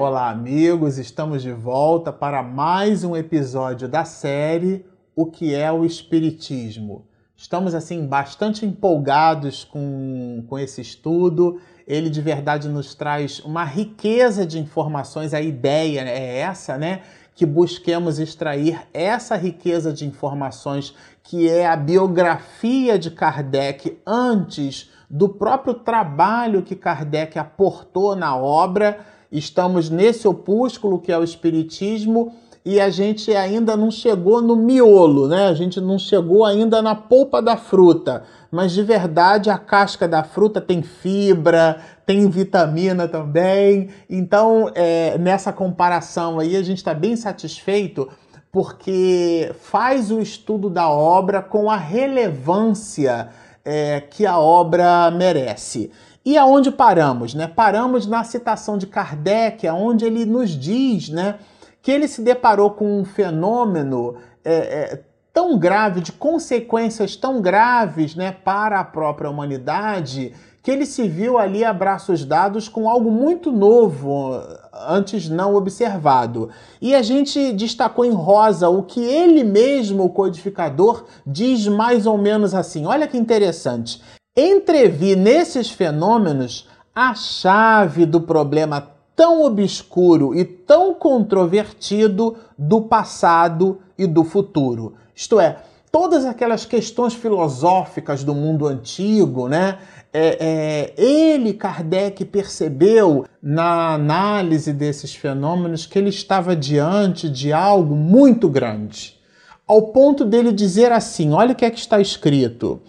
Olá, amigos, estamos de volta para mais um episódio da série O que é o Espiritismo. Estamos, assim, bastante empolgados com, com esse estudo. Ele de verdade nos traz uma riqueza de informações. A ideia é essa, né? Que busquemos extrair essa riqueza de informações que é a biografia de Kardec antes do próprio trabalho que Kardec aportou na obra Estamos nesse opúsculo que é o Espiritismo e a gente ainda não chegou no miolo, né? A gente não chegou ainda na polpa da fruta. Mas de verdade a casca da fruta tem fibra, tem vitamina também. Então, é, nessa comparação aí, a gente está bem satisfeito porque faz o estudo da obra com a relevância é, que a obra merece. E aonde paramos? Né? Paramos na citação de Kardec, onde ele nos diz né, que ele se deparou com um fenômeno é, é, tão grave, de consequências tão graves né, para a própria humanidade, que ele se viu ali a braços dados com algo muito novo, antes não observado. E a gente destacou em rosa o que ele mesmo, o codificador, diz mais ou menos assim. Olha que interessante entrevi nesses fenômenos a chave do problema tão obscuro e tão controvertido do passado e do futuro. Isto é, todas aquelas questões filosóficas do mundo antigo, né? É, é, ele, Kardec, percebeu na análise desses fenômenos que ele estava diante de algo muito grande, ao ponto dele dizer assim: olha o que é que está escrito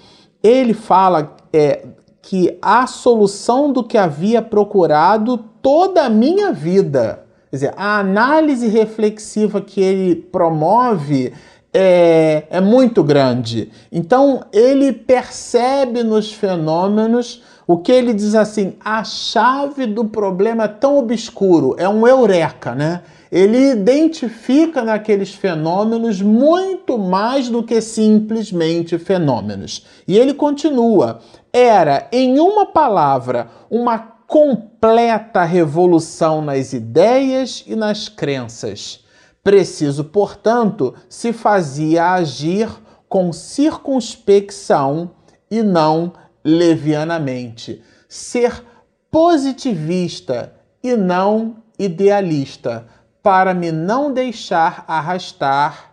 ele fala é, que a solução do que havia procurado toda a minha vida. Quer dizer, a análise reflexiva que ele promove é, é muito grande. Então, ele percebe nos fenômenos o que ele diz assim: a chave do problema é tão obscuro, é um eureka, né? Ele identifica naqueles fenômenos muito mais do que simplesmente fenômenos. E ele continua: era, em uma palavra, uma completa revolução nas ideias e nas crenças. Preciso, portanto, se fazia agir com circunspecção e não levianamente. Ser positivista e não idealista para me não deixar arrastar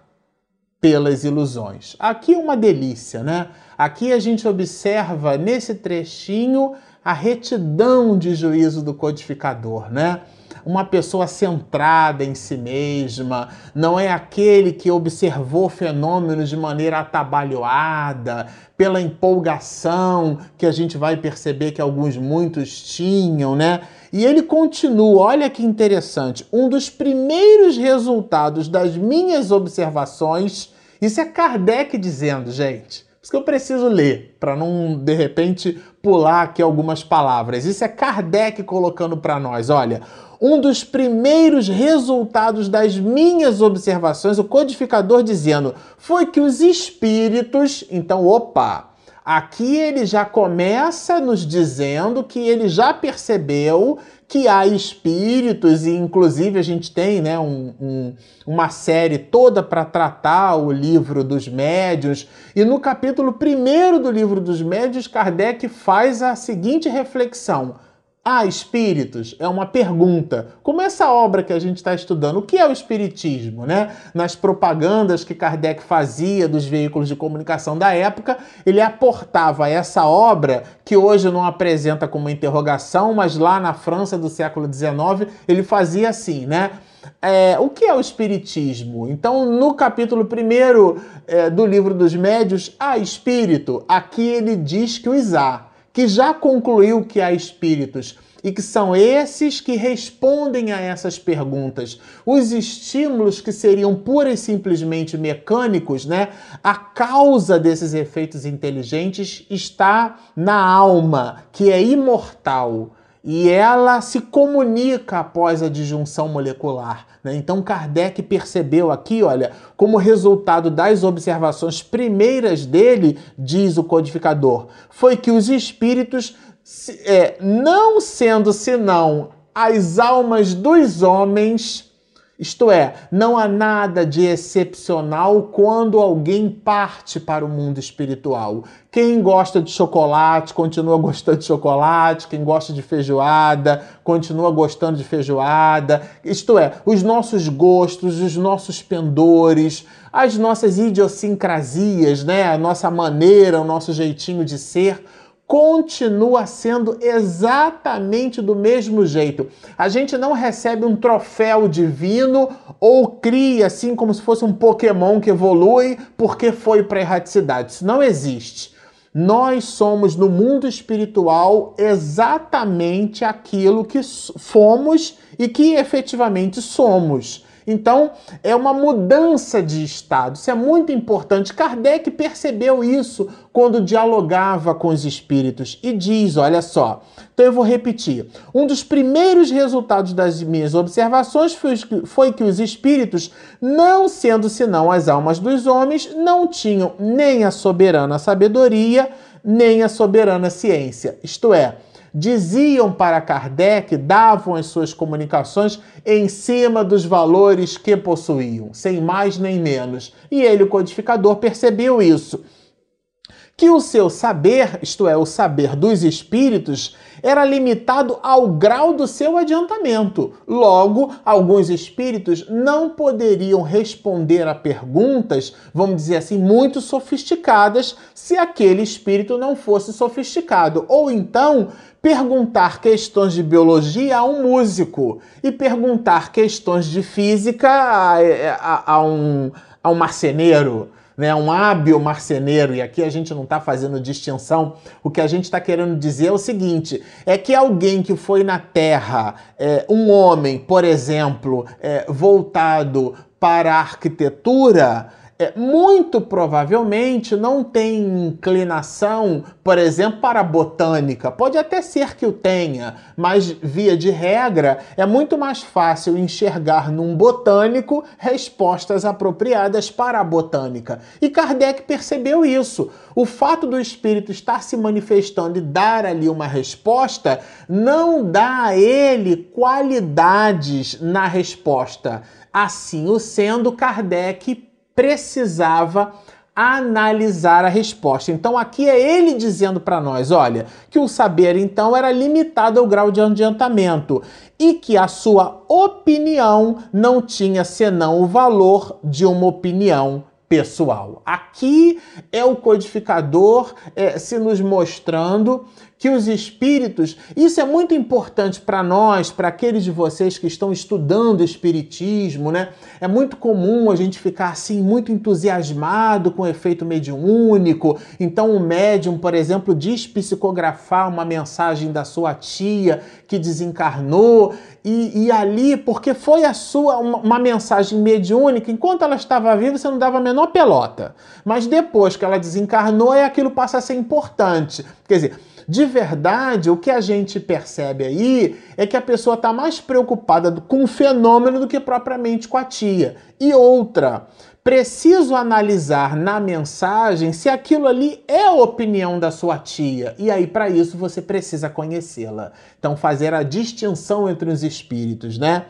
pelas ilusões. Aqui uma delícia, né? Aqui a gente observa nesse trechinho a retidão de juízo do codificador, né? uma pessoa centrada em si mesma, não é aquele que observou fenômenos de maneira atabalhoada, pela empolgação que a gente vai perceber que alguns muitos tinham, né? E ele continua, olha que interessante, um dos primeiros resultados das minhas observações, isso é Kardec dizendo, gente. Isso que eu preciso ler, para não, de repente, pular aqui algumas palavras. Isso é Kardec colocando para nós. Olha, um dos primeiros resultados das minhas observações, o codificador dizendo, foi que os espíritos, então, opa, aqui ele já começa nos dizendo que ele já percebeu que há espíritos, e inclusive a gente tem né, um, um, uma série toda para tratar o livro dos médios. E no capítulo 1 do livro dos médios, Kardec faz a seguinte reflexão ah, espíritos é uma pergunta. Como essa obra que a gente está estudando, o que é o espiritismo, né? Nas propagandas que Kardec fazia dos veículos de comunicação da época, ele aportava essa obra que hoje não apresenta como interrogação, mas lá na França do século XIX ele fazia assim, né? É, o que é o Espiritismo? Então, no capítulo 1 é, do livro dos médios, há espírito. Aqui ele diz que os há que já concluiu que há espíritos e que são esses que respondem a essas perguntas. Os estímulos que seriam pura e simplesmente mecânicos, né? A causa desses efeitos inteligentes está na alma, que é imortal e ela se comunica após a disjunção molecular. Né? Então Kardec percebeu aqui, olha, como resultado das observações primeiras dele, diz o codificador, foi que os espíritos, é, não sendo senão as almas dos homens isto é, não há nada de excepcional quando alguém parte para o mundo espiritual. Quem gosta de chocolate continua gostando de chocolate, quem gosta de feijoada continua gostando de feijoada. Isto é, os nossos gostos, os nossos pendores, as nossas idiosincrasias, né? a nossa maneira, o nosso jeitinho de ser continua sendo exatamente do mesmo jeito. A gente não recebe um troféu divino ou cria assim como se fosse um Pokémon que evolui porque foi para a erraticidade. Isso não existe. Nós somos no mundo espiritual exatamente aquilo que fomos e que efetivamente somos. Então, é uma mudança de estado. Isso é muito importante. Kardec percebeu isso quando dialogava com os espíritos e diz: olha só. Então, eu vou repetir. Um dos primeiros resultados das minhas observações foi, que os espíritos, não sendo senão as almas dos homens, não tinham nem a soberana sabedoria, nem a soberana ciência. Isto é, diziam para Kardec, davam as suas comunicações em cima dos valores que possuíam, sem mais nem menos. E ele, o codificador, percebeu isso que o seu saber, isto é, o saber dos espíritos, era limitado ao grau do seu adiantamento. Logo, alguns espíritos não poderiam responder a perguntas, vamos dizer assim, muito sofisticadas, se aquele espírito não fosse sofisticado. Ou então, perguntar questões de biologia a um músico e perguntar questões de física a, a, a um, a um marceneiro né, um hábil marceneiro, e aqui a gente não está fazendo distinção, o que a gente está querendo dizer é o seguinte: é que alguém que foi na Terra, é, um homem, por exemplo, é, voltado para a arquitetura, é, muito provavelmente não tem inclinação, por exemplo, para a botânica. Pode até ser que o tenha, mas via de regra é muito mais fácil enxergar num botânico respostas apropriadas para a botânica. E Kardec percebeu isso. O fato do espírito estar se manifestando e dar ali uma resposta não dá a ele qualidades na resposta. Assim o sendo, Kardec precisava analisar a resposta. Então aqui é ele dizendo para nós, olha, que o saber então era limitado ao grau de adiantamento e que a sua opinião não tinha senão o valor de uma opinião pessoal. Aqui é o codificador é, se nos mostrando que os espíritos, isso é muito importante para nós, para aqueles de vocês que estão estudando espiritismo, né? É muito comum a gente ficar assim muito entusiasmado com o efeito mediúnico. Então o médium, por exemplo, diz psicografar uma mensagem da sua tia que desencarnou e, e ali, porque foi a sua uma, uma mensagem mediúnica, enquanto ela estava viva, você não dava a menor pelota. Mas depois que ela desencarnou, é aquilo passa a ser importante. Quer dizer, de verdade, o que a gente percebe aí é que a pessoa está mais preocupada com o fenômeno do que propriamente com a tia. E outra, preciso analisar na mensagem se aquilo ali é a opinião da sua tia. E aí, para isso, você precisa conhecê-la. Então, fazer a distinção entre os espíritos, né?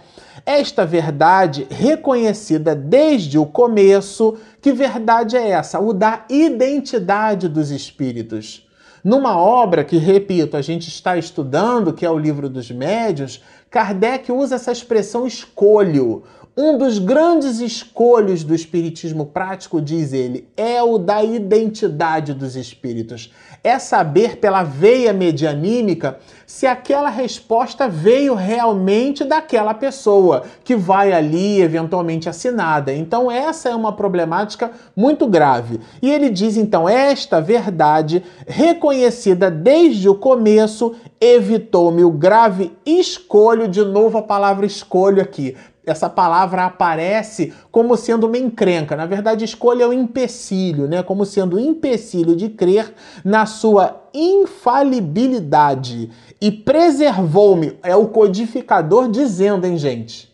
Esta verdade reconhecida desde o começo, que verdade é essa? O da identidade dos espíritos. Numa obra que, repito, a gente está estudando, que é o Livro dos Médios, Kardec usa essa expressão escolho. Um dos grandes escolhos do espiritismo prático, diz ele, é o da identidade dos espíritos. É saber pela veia medianímica se aquela resposta veio realmente daquela pessoa que vai ali eventualmente assinada. Então essa é uma problemática muito grave. E ele diz então esta verdade reconhecida desde o começo evitou-me o grave escolho de novo a palavra escolho aqui essa palavra aparece como sendo uma encrenca. Na verdade, escolha é o empecilho, né? Como sendo o empecilho de crer na sua infalibilidade. E preservou-me, é o codificador dizendo, hein, gente?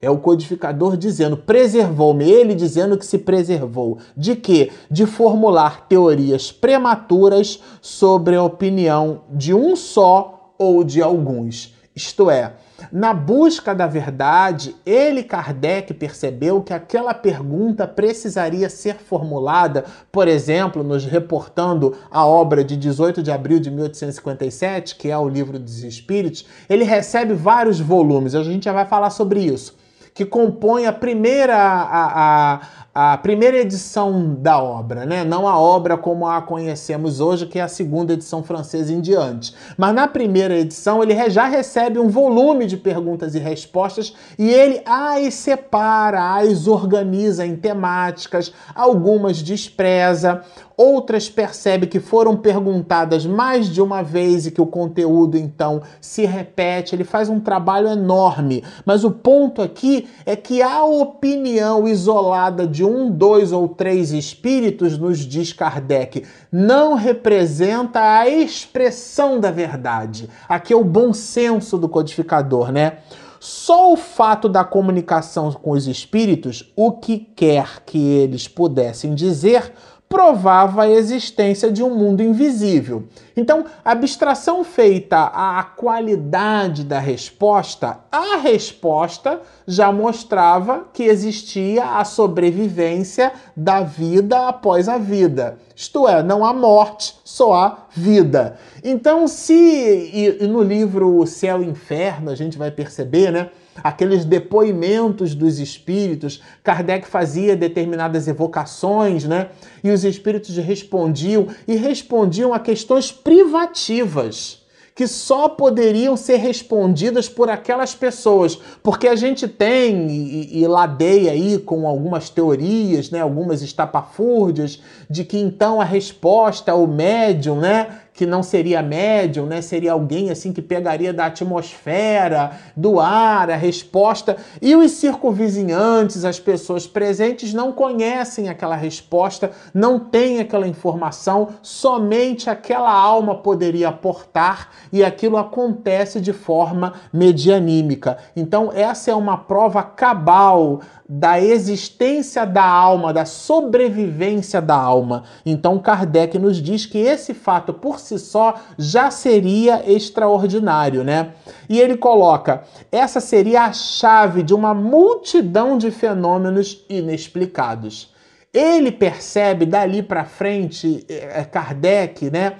É o codificador dizendo, preservou-me, ele dizendo que se preservou. De quê? De formular teorias prematuras sobre a opinião de um só ou de alguns. Isto é, na busca da verdade, ele, Kardec, percebeu que aquela pergunta precisaria ser formulada, por exemplo, nos reportando a obra de 18 de abril de 1857, que é o Livro dos Espíritos. Ele recebe vários volumes, a gente já vai falar sobre isso, que compõe a primeira, a, a, a primeira edição da obra, né? Não a obra como a conhecemos hoje, que é a segunda edição francesa em diante. Mas na primeira edição ele já recebe um volume de perguntas e respostas e ele as separa, as organiza em temáticas, algumas despreza, outras percebe que foram perguntadas mais de uma vez e que o conteúdo então se repete. Ele faz um trabalho enorme, mas o ponto aqui é que a opinião isolada de um, dois ou três espíritos, nos diz Kardec, não representa a expressão da verdade. Aqui é o bom senso do codificador, né? Só o fato da comunicação com os espíritos, o que quer que eles pudessem dizer, provava a existência de um mundo invisível. Então, a abstração feita à qualidade da resposta, a resposta já mostrava que existia a sobrevivência da vida após a vida. Isto é, não há morte, só há vida. Então, se e no livro O Céu e o Inferno a gente vai perceber, né? Aqueles depoimentos dos espíritos. Kardec fazia determinadas evocações, né? E os espíritos respondiam e respondiam a questões privativas que só poderiam ser respondidas por aquelas pessoas, porque a gente tem e, e ladeia aí com algumas teorias, né, algumas estapafúrdias, de que então a resposta, o médium, né, que não seria médium, né? Seria alguém assim que pegaria da atmosfera, do ar, a resposta. E os circunvizinhantes, as pessoas presentes não conhecem aquela resposta, não têm aquela informação, somente aquela alma poderia aportar e aquilo acontece de forma medianímica. Então, essa é uma prova cabal da existência da alma, da sobrevivência da alma. Então Kardec nos diz que esse fato por si só já seria extraordinário, né? E ele coloca: essa seria a chave de uma multidão de fenômenos inexplicados. Ele percebe dali para frente, é, Kardec, né?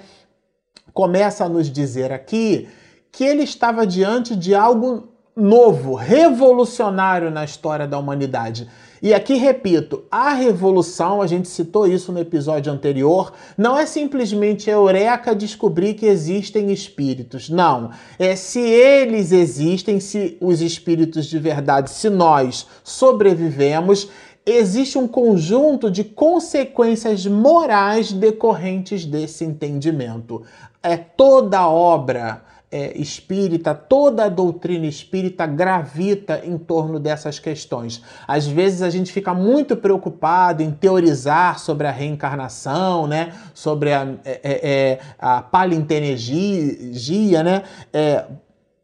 Começa a nos dizer aqui que ele estava diante de algo novo, revolucionário na história da humanidade. E aqui repito, a revolução, a gente citou isso no episódio anterior, não é simplesmente eureka descobrir que existem espíritos. Não. É se eles existem, se os espíritos de verdade, se nós sobrevivemos, existe um conjunto de consequências morais decorrentes desse entendimento. É toda obra é, espírita, toda a doutrina espírita gravita em torno dessas questões. Às vezes a gente fica muito preocupado em teorizar sobre a reencarnação, né? sobre a, é, é, é a né? É,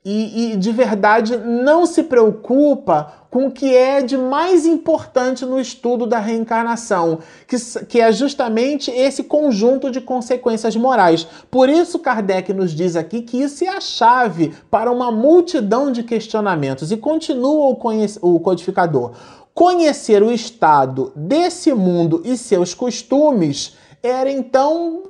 e, e, de verdade não se preocupa com o que é de mais importante no estudo da reencarnação, que, que é justamente esse conjunto de consequências morais. Por isso, Kardec nos diz aqui que isso é a chave para uma multidão de questionamentos. E continua o, o codificador. Conhecer o estado desse mundo e seus costumes era então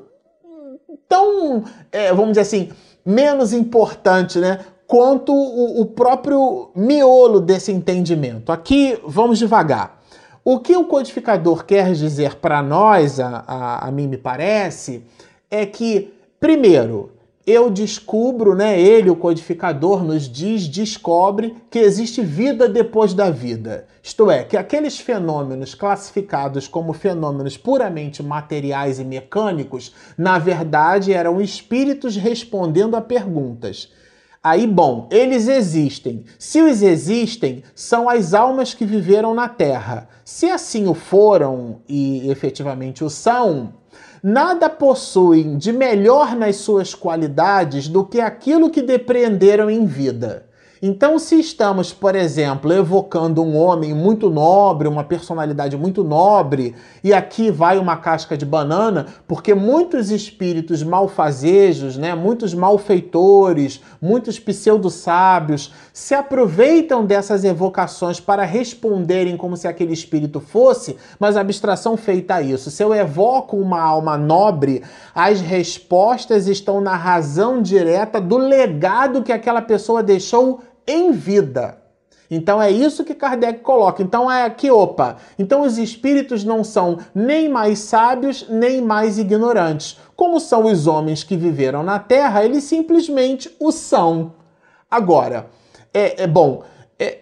tão, é, vamos dizer assim, menos importante, né? Quanto o, o próprio miolo desse entendimento. Aqui vamos devagar. O que o codificador quer dizer para nós, a, a, a, mim me parece, é que, primeiro, eu descubro, né? Ele, o codificador, nos diz, descobre que existe vida depois da vida. Isto é, que aqueles fenômenos classificados como fenômenos puramente materiais e mecânicos, na verdade, eram espíritos respondendo a perguntas. Aí, bom, eles existem. Se os existem, são as almas que viveram na Terra. Se assim o foram e efetivamente o são, nada possuem de melhor nas suas qualidades do que aquilo que depreenderam em vida. Então, se estamos, por exemplo, evocando um homem muito nobre, uma personalidade muito nobre, e aqui vai uma casca de banana, porque muitos espíritos malfazejos, né, muitos malfeitores, muitos pseudo-sábios se aproveitam dessas evocações para responderem como se aquele espírito fosse, mas abstração feita a isso. Se eu evoco uma alma nobre, as respostas estão na razão direta do legado que aquela pessoa deixou em vida. Então é isso que Kardec coloca. Então é aqui, opa. Então os espíritos não são nem mais sábios, nem mais ignorantes. Como são os homens que viveram na Terra, eles simplesmente o são. Agora, é, é bom, é,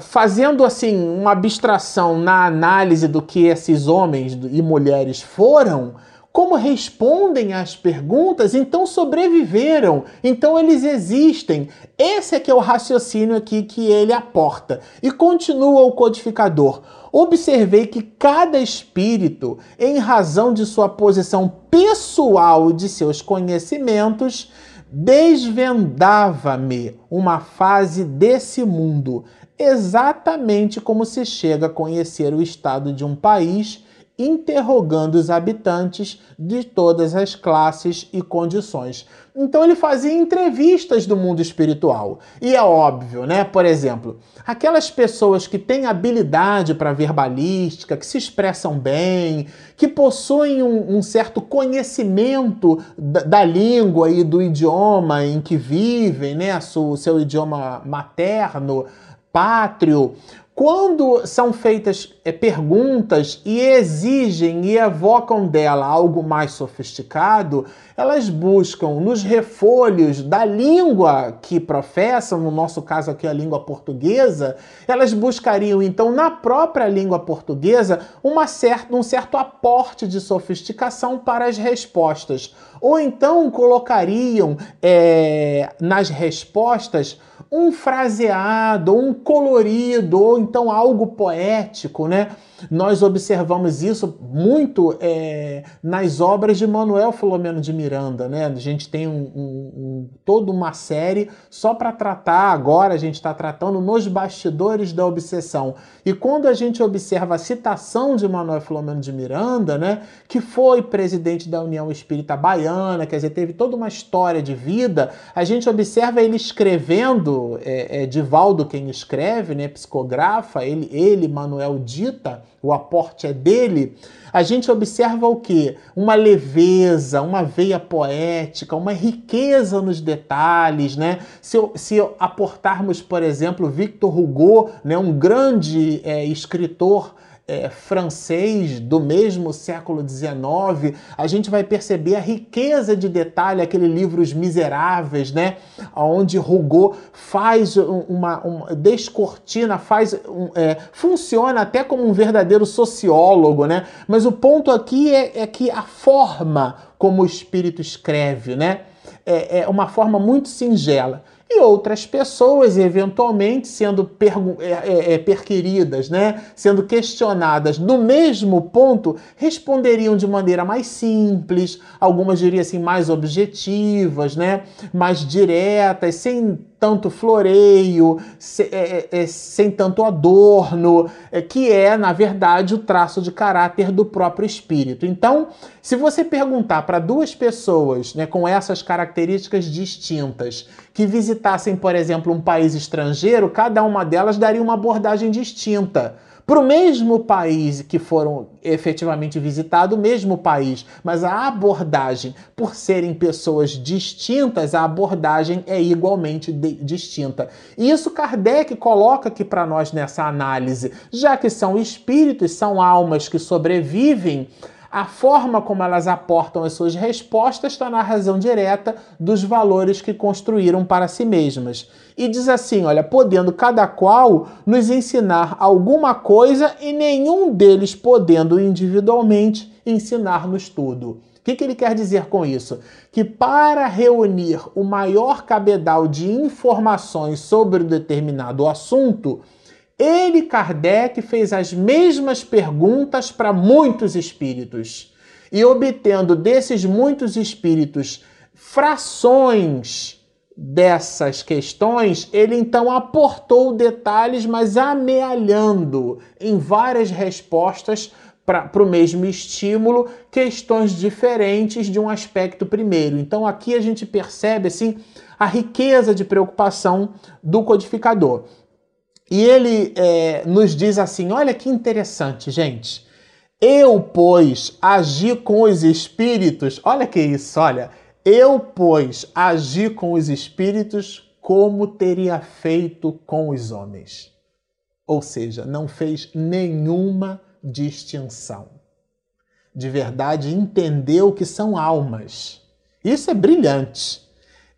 fazendo assim uma abstração na análise do que esses homens e mulheres foram, como respondem às perguntas, então sobreviveram, então eles existem. Esse é que é o raciocínio aqui que ele aporta. E continua o codificador. Observei que cada espírito, em razão de sua posição pessoal e de seus conhecimentos, desvendava-me uma fase desse mundo, exatamente como se chega a conhecer o estado de um país interrogando os habitantes de todas as classes e condições. Então ele fazia entrevistas do mundo espiritual. E é óbvio, né? Por exemplo, aquelas pessoas que têm habilidade para verbalística, que se expressam bem, que possuem um, um certo conhecimento da, da, língua e do idioma em que vivem, né? O seu idioma materno, pátrio, quando são feitas é, perguntas e exigem e evocam dela algo mais sofisticado, elas buscam nos refolhos da língua que professam, no nosso caso aqui a língua portuguesa, elas buscariam então na própria língua portuguesa uma certa, um certo aporte de sofisticação para as respostas. Ou então colocariam é, nas respostas um fraseado, um colorido, ou então algo poético, né? Nós observamos isso muito é, nas obras de Manuel Filomeno de Miranda, né? A gente tem um, um, um, toda uma série só para tratar, agora a gente está tratando nos bastidores da obsessão. E quando a gente observa a citação de Manuel Filomeno de Miranda, né? Que foi presidente da União Espírita Baiana, quer dizer, teve toda uma história de vida, a gente observa ele escrevendo, é, é Divaldo quem escreve, né? Psicografa, ele, ele Manuel dita o aporte é dele, a gente observa o que? Uma leveza, uma veia poética, uma riqueza nos detalhes, né? Se, se aportarmos, por exemplo, Victor Hugo, né, um grande é, escritor é, francês do mesmo século XIX, a gente vai perceber a riqueza de detalhe, aquele livro Os Miseráveis, né? Onde Rougot faz uma, uma descortina, faz um, é, funciona até como um verdadeiro sociólogo, né? Mas o ponto aqui é, é que a forma como o espírito escreve, né? É, é uma forma muito singela e outras pessoas, eventualmente, sendo é, é, é, perquiridas, né? sendo questionadas no mesmo ponto, responderiam de maneira mais simples, algumas diriam assim, mais objetivas, né? mais diretas, sem tanto floreio, sem, é, é, é, sem tanto adorno, é, que é, na verdade, o traço de caráter do próprio espírito. Então, se você perguntar para duas pessoas né, com essas características distintas que visitassem, por exemplo, um país estrangeiro, cada uma delas daria uma abordagem distinta para o mesmo país que foram efetivamente visitados, o mesmo país, mas a abordagem, por serem pessoas distintas, a abordagem é igualmente distinta. E isso Kardec coloca aqui para nós nessa análise, já que são espíritos, são almas que sobrevivem a forma como elas aportam as suas respostas está na razão direta dos valores que construíram para si mesmas. E diz assim: olha, podendo cada qual nos ensinar alguma coisa e nenhum deles podendo individualmente ensinar-nos tudo. O que, que ele quer dizer com isso? Que para reunir o maior cabedal de informações sobre um determinado assunto, ele, Kardec, fez as mesmas perguntas para muitos espíritos e obtendo desses muitos espíritos frações dessas questões, ele então aportou detalhes, mas amealhando em várias respostas para o mesmo estímulo, questões diferentes de um aspecto primeiro. Então aqui a gente percebe assim a riqueza de preocupação do codificador. E ele é, nos diz assim: olha que interessante, gente. Eu, pois, agi com os espíritos. Olha que isso, olha. Eu, pois, agi com os espíritos como teria feito com os homens. Ou seja, não fez nenhuma distinção. De verdade, entendeu que são almas. Isso é brilhante.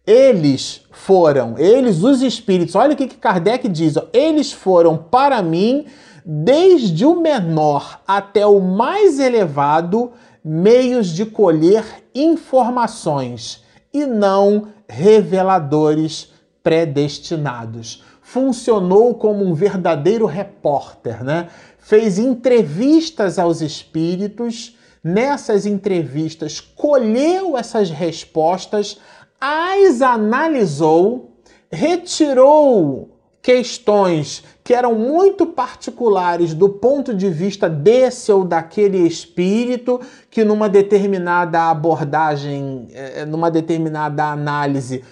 Eles foram, eles, os espíritos, olha o que Kardec diz: ó, eles foram para mim, desde o menor até o mais elevado, meios de colher informações e não reveladores predestinados. Funcionou como um verdadeiro repórter, né? Fez entrevistas aos espíritos, nessas entrevistas colheu essas respostas as analisou, retirou questões que eram muito particulares do ponto de vista desse ou daquele espírito, que numa determinada abordagem, eh, numa determinada análise,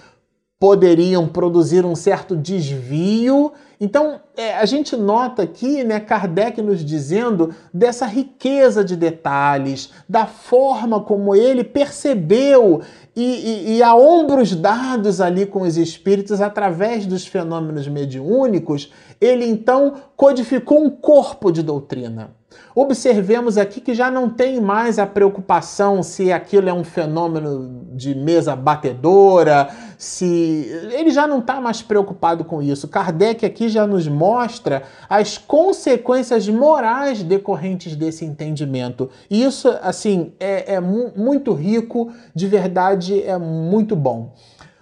poderiam produzir um certo desvio. Então, é, a gente nota aqui, né, Kardec nos dizendo dessa riqueza de detalhes, da forma como ele percebeu e, e, e, a ombros dados ali com os espíritos, através dos fenômenos mediúnicos, ele então codificou um corpo de doutrina. Observemos aqui que já não tem mais a preocupação se aquilo é um fenômeno de mesa batedora, se. Ele já não está mais preocupado com isso. Kardec aqui já nos mostra as consequências morais decorrentes desse entendimento. E isso, assim, é, é muito rico, de verdade, é muito bom.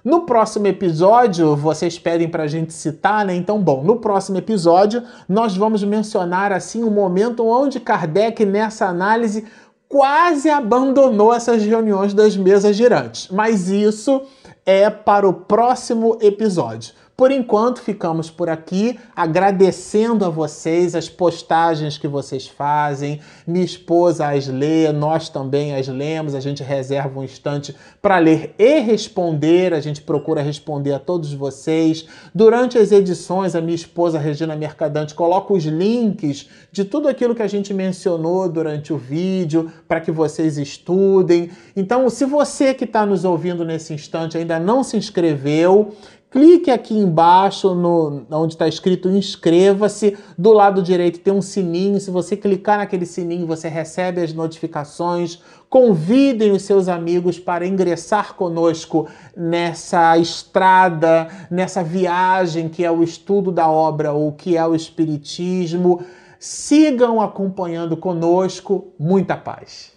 No próximo episódio, vocês pedem para a gente citar, né? Então, bom, no próximo episódio nós vamos mencionar assim o um momento onde Kardec nessa análise quase abandonou essas reuniões das mesas girantes. Mas isso é para o próximo episódio. Por enquanto, ficamos por aqui, agradecendo a vocês as postagens que vocês fazem. Minha esposa as lê, nós também as lemos. A gente reserva um instante para ler e responder. A gente procura responder a todos vocês. Durante as edições, a minha esposa Regina Mercadante coloca os links de tudo aquilo que a gente mencionou durante o vídeo para que vocês estudem. Então, se você que está nos ouvindo nesse instante ainda não se inscreveu, Clique aqui embaixo no, onde está escrito inscreva-se. Do lado direito tem um sininho. Se você clicar naquele sininho, você recebe as notificações. Convidem os seus amigos para ingressar conosco nessa estrada, nessa viagem que é o estudo da obra ou que é o Espiritismo. Sigam acompanhando conosco. Muita paz.